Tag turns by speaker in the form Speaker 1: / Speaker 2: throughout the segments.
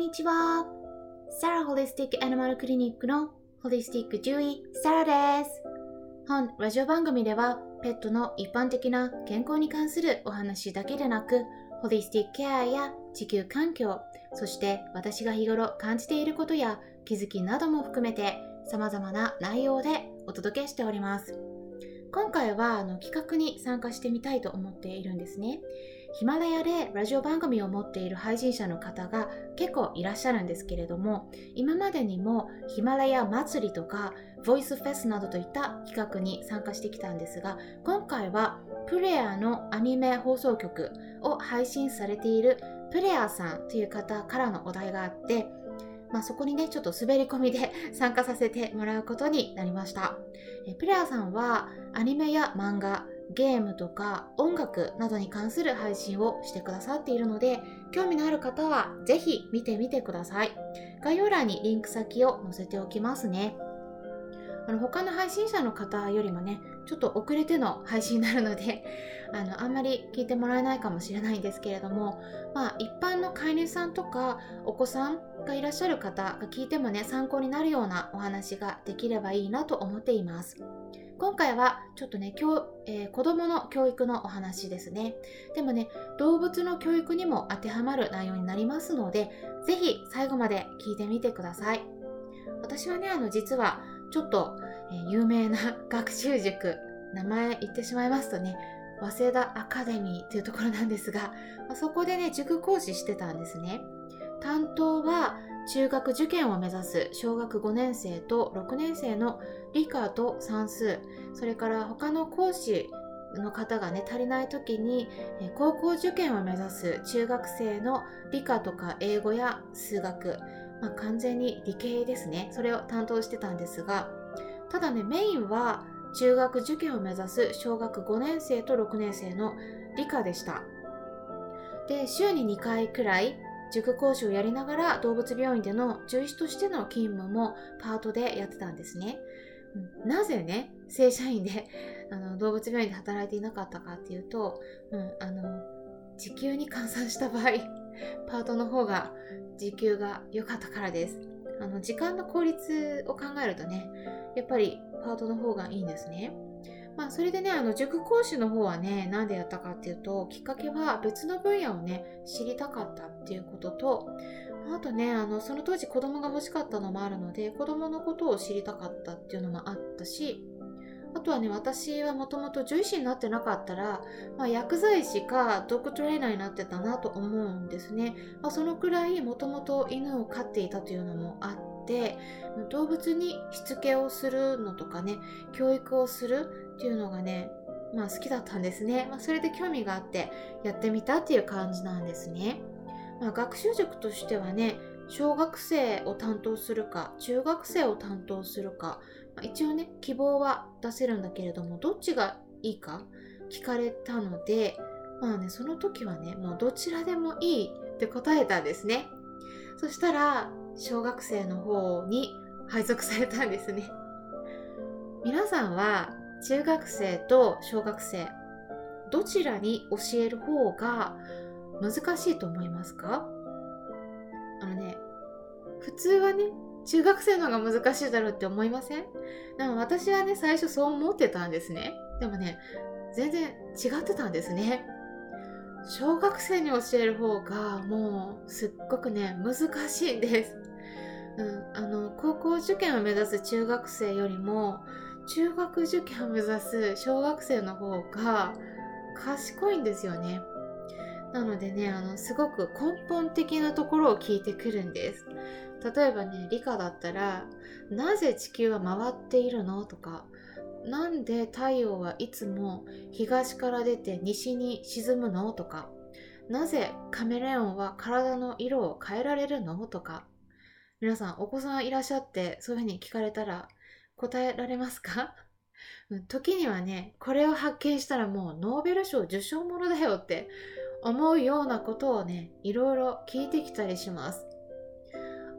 Speaker 1: にちは。サラホリスティックアニマルクリニックのホリスティック獣医、サラです。本ラジオ番組では、ペットの一般的な健康に関するお話だけでなく、ホリスティックケアや地球環境、そして私が日頃感じていることや気づきなども含めて様々な内容でお届けしております。今回はあの企画に参加してみたいと思っているんですね。ヒマラヤでラジオ番組を持っている配信者の方が結構いらっしゃるんですけれども今までにもヒマラヤ祭りとかボイスフェスなどといった企画に参加してきたんですが今回はプレアのアニメ放送局を配信されているプレアさんという方からのお題があってまあ、そこにね、ちょっと滑り込みで 参加させてもらうことになりました。えプレアさんはアニメや漫画、ゲームとか音楽などに関する配信をしてくださっているので興味のある方はぜひ見てみてください。概要欄にリンク先を載せておきますね。あの他の配信者の方よりもねちょっと遅れての配信になるので あのあんまり聞いてもらえないかもしれないんですけれどもまあ一般の飼い主さんとかお子さんがいらっしゃる方が聞いてもね参考になるようなお話ができればいいなと思っています。今回はちょっとね、教えー、子供の教育のお話ですね。でもね、動物の教育にも当てはまる内容になりますので、ぜひ最後まで聞いてみてください。私はね、あの、実はちょっと、えー、有名な学習塾、名前言ってしまいますとね、早稲田アカデミーというところなんですが、まあ、そこでね、塾講師してたんですね。担当は中学受験を目指す小学5年生と6年生の理科と算数。それから他の講師の方がね足りない時に高校受験を目指す中学生の理科とか英語や数学、まあ、完全に理系ですね。それを担当してたんですが。ただねメインは中学受験を目指す小学5年生と6年生の理科でした。で週に2回くらい塾講師をやりながら動物病院での獣医師としての勤務もパートでやってたんですね。なぜね、正社員で あの動物病院で働いていなかったかっていうと、うん、あの、時給に換算した場合、パートの方が時給が良かったからです。あの、時間の効率を考えるとね、やっぱりパートの方がいいんですね。まあ、それでね、あの、塾講師の方はね、なんでやったかっていうと、きっかけは別の分野をね、知りたかったっていうことと、あとね、あの、その当時子供が欲しかったのもあるので、子供のことを知りたかったっていうのもあったし、あとはね、私はもともと獣医師になってなかったら、まあ、薬剤師かドッグトレーナーになってたなと思うんですね。まあ、そのくらいもともと犬を飼っていたというのもあって、動物にしつけをするのとかね、教育をするっていうのがね、まあ好きだったんですね。まあ、それで興味があってやってみたっていう感じなんですね。まあ、学習塾としてはね、小学生を担当するか、中学生を担当するか、まあ、一応ね、希望は出せるんだけれども、どっちがいいか聞かれたので、まあね、その時はね、もうどちらでもいいって答えたんですね。そしたら、小学生の方に配属されたんですね。皆さんは中学生と小学生どちらに教える方が難しいと思いますか？あのね普通はね中学生の方が難しいだろうって思いません？でも私はね最初そう思ってたんですね。でもね全然違ってたんですね。小学生に教える方がもうすっごくね難しいんです、うん、あの高校受験を目指す中学生よりも中学受験を目指す小学生の方が賢いんですよね。なのでね、あの、すごく根本的なところを聞いてくるんです。例えばね、理科だったら、なぜ地球は回っているのとか、なんで太陽はいつも東から出て西に沈むのとか、なぜカメレオンは体の色を変えられるのとか、皆さんお子さんいらっしゃってそういうふうに聞かれたら答えられますか？時にはね、これを発見したらもうノーベル賞受賞ものだよって思うようなことをね、いろいろ聞いてきたりします。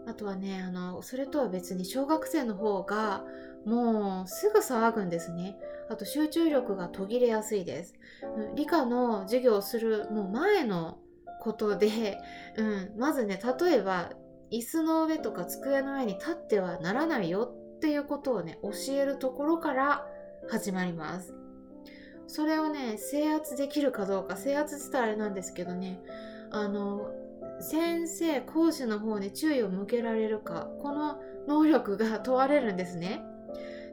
Speaker 1: あとはね、あの、それとは別に小学生の方がもうすぐ騒ぐんですね。あと集中力が途切れやすいです。理科の授業をするもう前のことで、うん、まずね、例えば椅子の上とか机の上に立ってはならないよっていうことをね教えるところから始まります。それをね制圧できるかどうか制圧したらあれなんですけどねあの先生講師の方に注意を向けられるかこの能力が問われるんですね。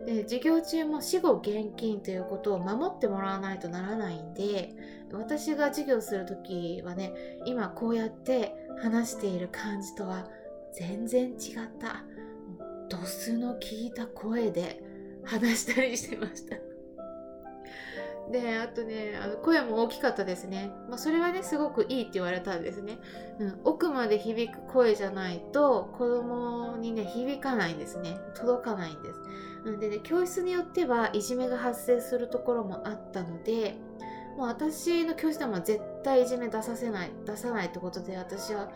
Speaker 1: で授業中も死後現金ということを守ってもらわないとならないんで私が授業する時はね今こうやって話している感じとは全然違った。度数の効いた声で話したりしてました。であとねあの声も大きかったですね、まあ、それはねすごくいいって言われたんですね、うん、奥まで響く声じゃないと子供にね響かないんですね。届かないんです、うん、でね教室によってはいじめが発生するところもあったのでもう私の教室でも絶対いじめ出させない出さないってことで私は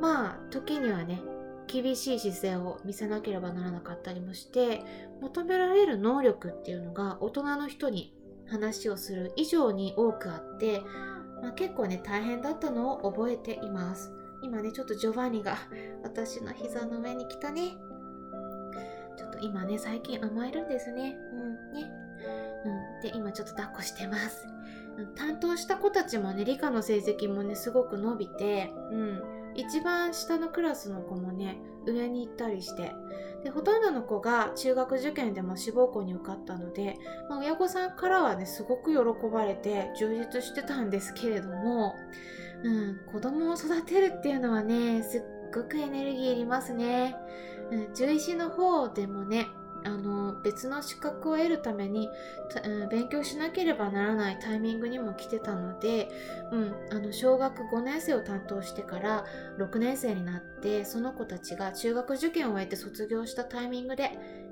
Speaker 1: まあ時にはね厳しい姿勢を見せなければならなかったりもして求められる能力っていうのが大人の人に話をする以上に多くあって、まあ、結構ね大変だったのを覚えています。今ねちょっとジョバンニが私の膝の上に来たね。ちょっと今ね最近甘えるんですね。うんね。うんで今ちょっと抱っこしてます。担当した子たちもね理科の成績もねすごく伸びてうん。一番下のクラスの子もね上に行ったりして。でほとんどの子が中学受験でも志望校に受かったので、まあ、親御さんからはねすごく喜ばれて充実してたんですけれども、うん、子供を育てるっていうのはねすっごくエネルギーいりますね、うん、獣医師の方でもねあの別の資格を得るために、うん、勉強しなければならないタイミングにも来てたので、うん、あの小学5年生を担当してから6年生になってその子たちが中学受験を終えて卒業したタイミングで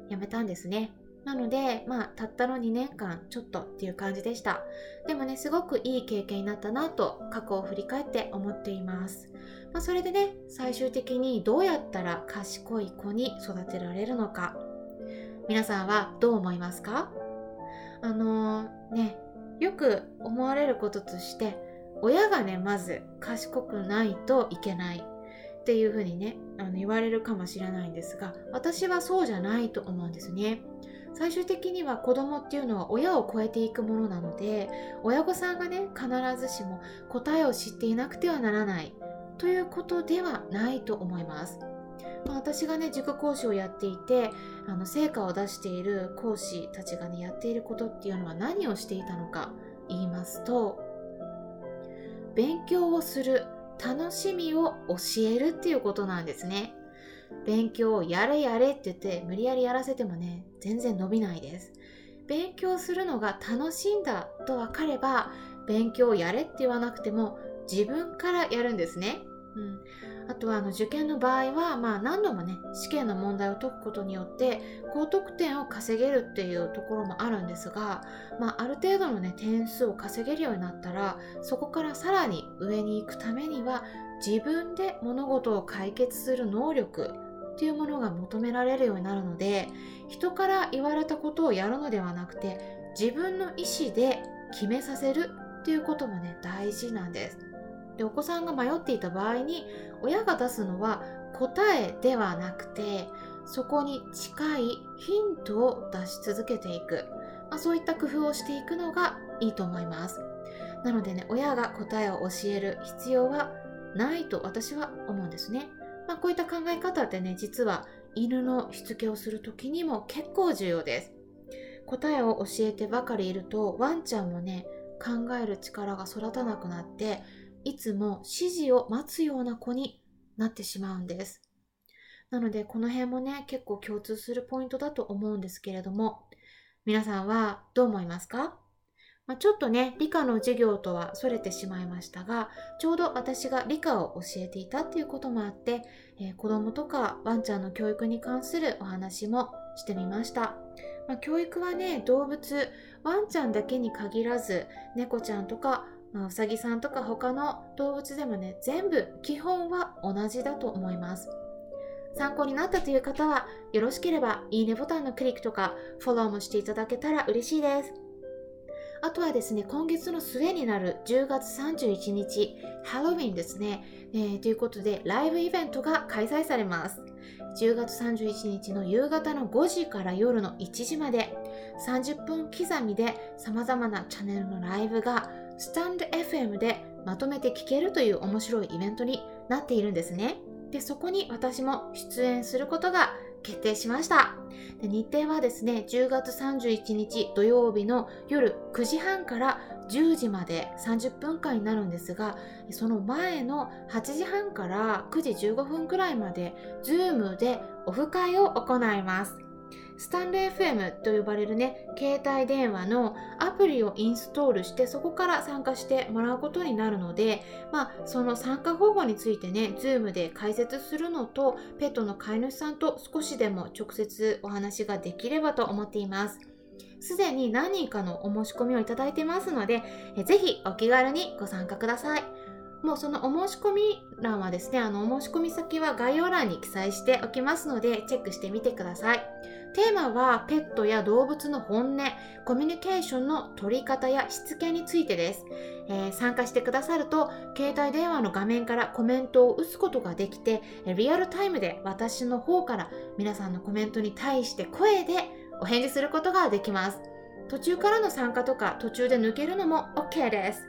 Speaker 1: 辞めたんですね。なので、まあ、たったの2年間ちょっとっていう感じでした。でもね、すごくいい経験になったなと過去を振り返って思っています。まあ、それでね、最終的にどうやったら賢い子に育てられるのか、皆さんはどう思いますか？あのー、ね、よく思われることとして、親がね、まず賢くないといけないっていうふうにね、あの言われるかもしれないんですが、私はそうじゃないと思うんですね。最終的には子供っていうのは親を超えていくものなので、親御さんがね、必ずしも答えを知っていなくてはならないということではないと思います。私がね塾講師をやっていてあの成果を出している講師たちがねやっていることっていうのは何をしていたのか言いますと勉強をする楽しみを教えるっていうことなんですね。勉強をやれやれって言って無理やりやらせてもね全然伸びないです。勉強するのが楽しいんだと分かれば勉強をやれって言わなくても自分からやるんですね。うん、あとはあの受験の場合は、まあ、何度もね試験の問題を解くことによって高得点を稼げるっていうところもあるんですが、まあ、ある程度のね点数を稼げるようになったらそこからさらに上に行くためには自分で物事を解決する能力っていうものが求められるようになるので人から言われたことをやるのではなくて自分の意思で決めさせるっていうこともね大事なんです。でお子さんが迷っていた場合に親が出すのは答えではなくてそこに近いヒントを出し続けていく、まあ、そういった工夫をしていくのがいいと思います。なのでね親が答えを教える必要はないと私は思うんですね、まあ、こういった考え方ってね実は犬のしつけをする時にも結構重要です。答えを教えてばかりいるとワンちゃんもね考える力が育たなくなっていつも指示を待つような子になってしまうんです。なのでこの辺もね結構共通するポイントだと思うんですけれども皆さんはどう思いますか、まあ、ちょっとね理科の授業とはそれてしまいましたがちょうど私が理科を教えていたっていうこともあって、えー、子供とかワンちゃんの教育に関するお話もしてみました。まあ、教育はね動物ワンちゃんだけに限らず猫ちゃんとかまあ、うさぎさんとか他の動物でもね全部基本は同じだと思います。参考になったという方はよろしければいいねボタンのクリックとかフォローもしていただけたら嬉しいです。あとはですね、今月の末になる10月31日、ハロウィンですね、えー、ということで、ライブイベントが開催されます。10月31日の夕方の5時から夜の1時まで、30分刻みで様々なチャンネルのライブが、スタンド FM でまとめて聞けるという面白いイベントになっているんですね。で、そこに私も出演することが決定しましたで日程はですね10月31日土曜日の夜9時半から10時まで30分間になるんですがその前の8時半から9時15分くらいまで Zoom でオフ会を行いますスタンレー FM と呼ばれるね、携帯電話のアプリをインストールして、そこから参加してもらうことになるので、まあ、その参加方法についてね、Zoom で解説するのと、ペットの飼い主さんと少しでも直接お話ができればと思っています。すでに何人かのお申し込みをいただいてますので、ぜひお気軽にご参加ください。もうそのお申し込み欄はですね、あのお申し込み先は概要欄に記載しておきますので、チェックしてみてください。テーマはペットや動物の本音、コミュニケーションの取り方やしつけについてです。えー、参加してくださると、携帯電話の画面からコメントを打つことができて、リアルタイムで私の方から皆さんのコメントに対して声でお返事することができます。途中からの参加とか途中で抜けるのも OK です。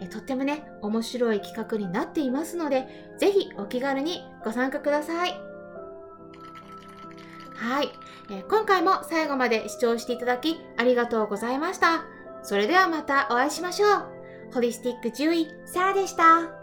Speaker 1: えとってもね、面白い企画になっていますので、ぜひお気軽にご参加ください。はい、え今回も最後まで視聴していただきありがとうございました。それではまたお会いしましょう。ホリスティック獣医、サラでした。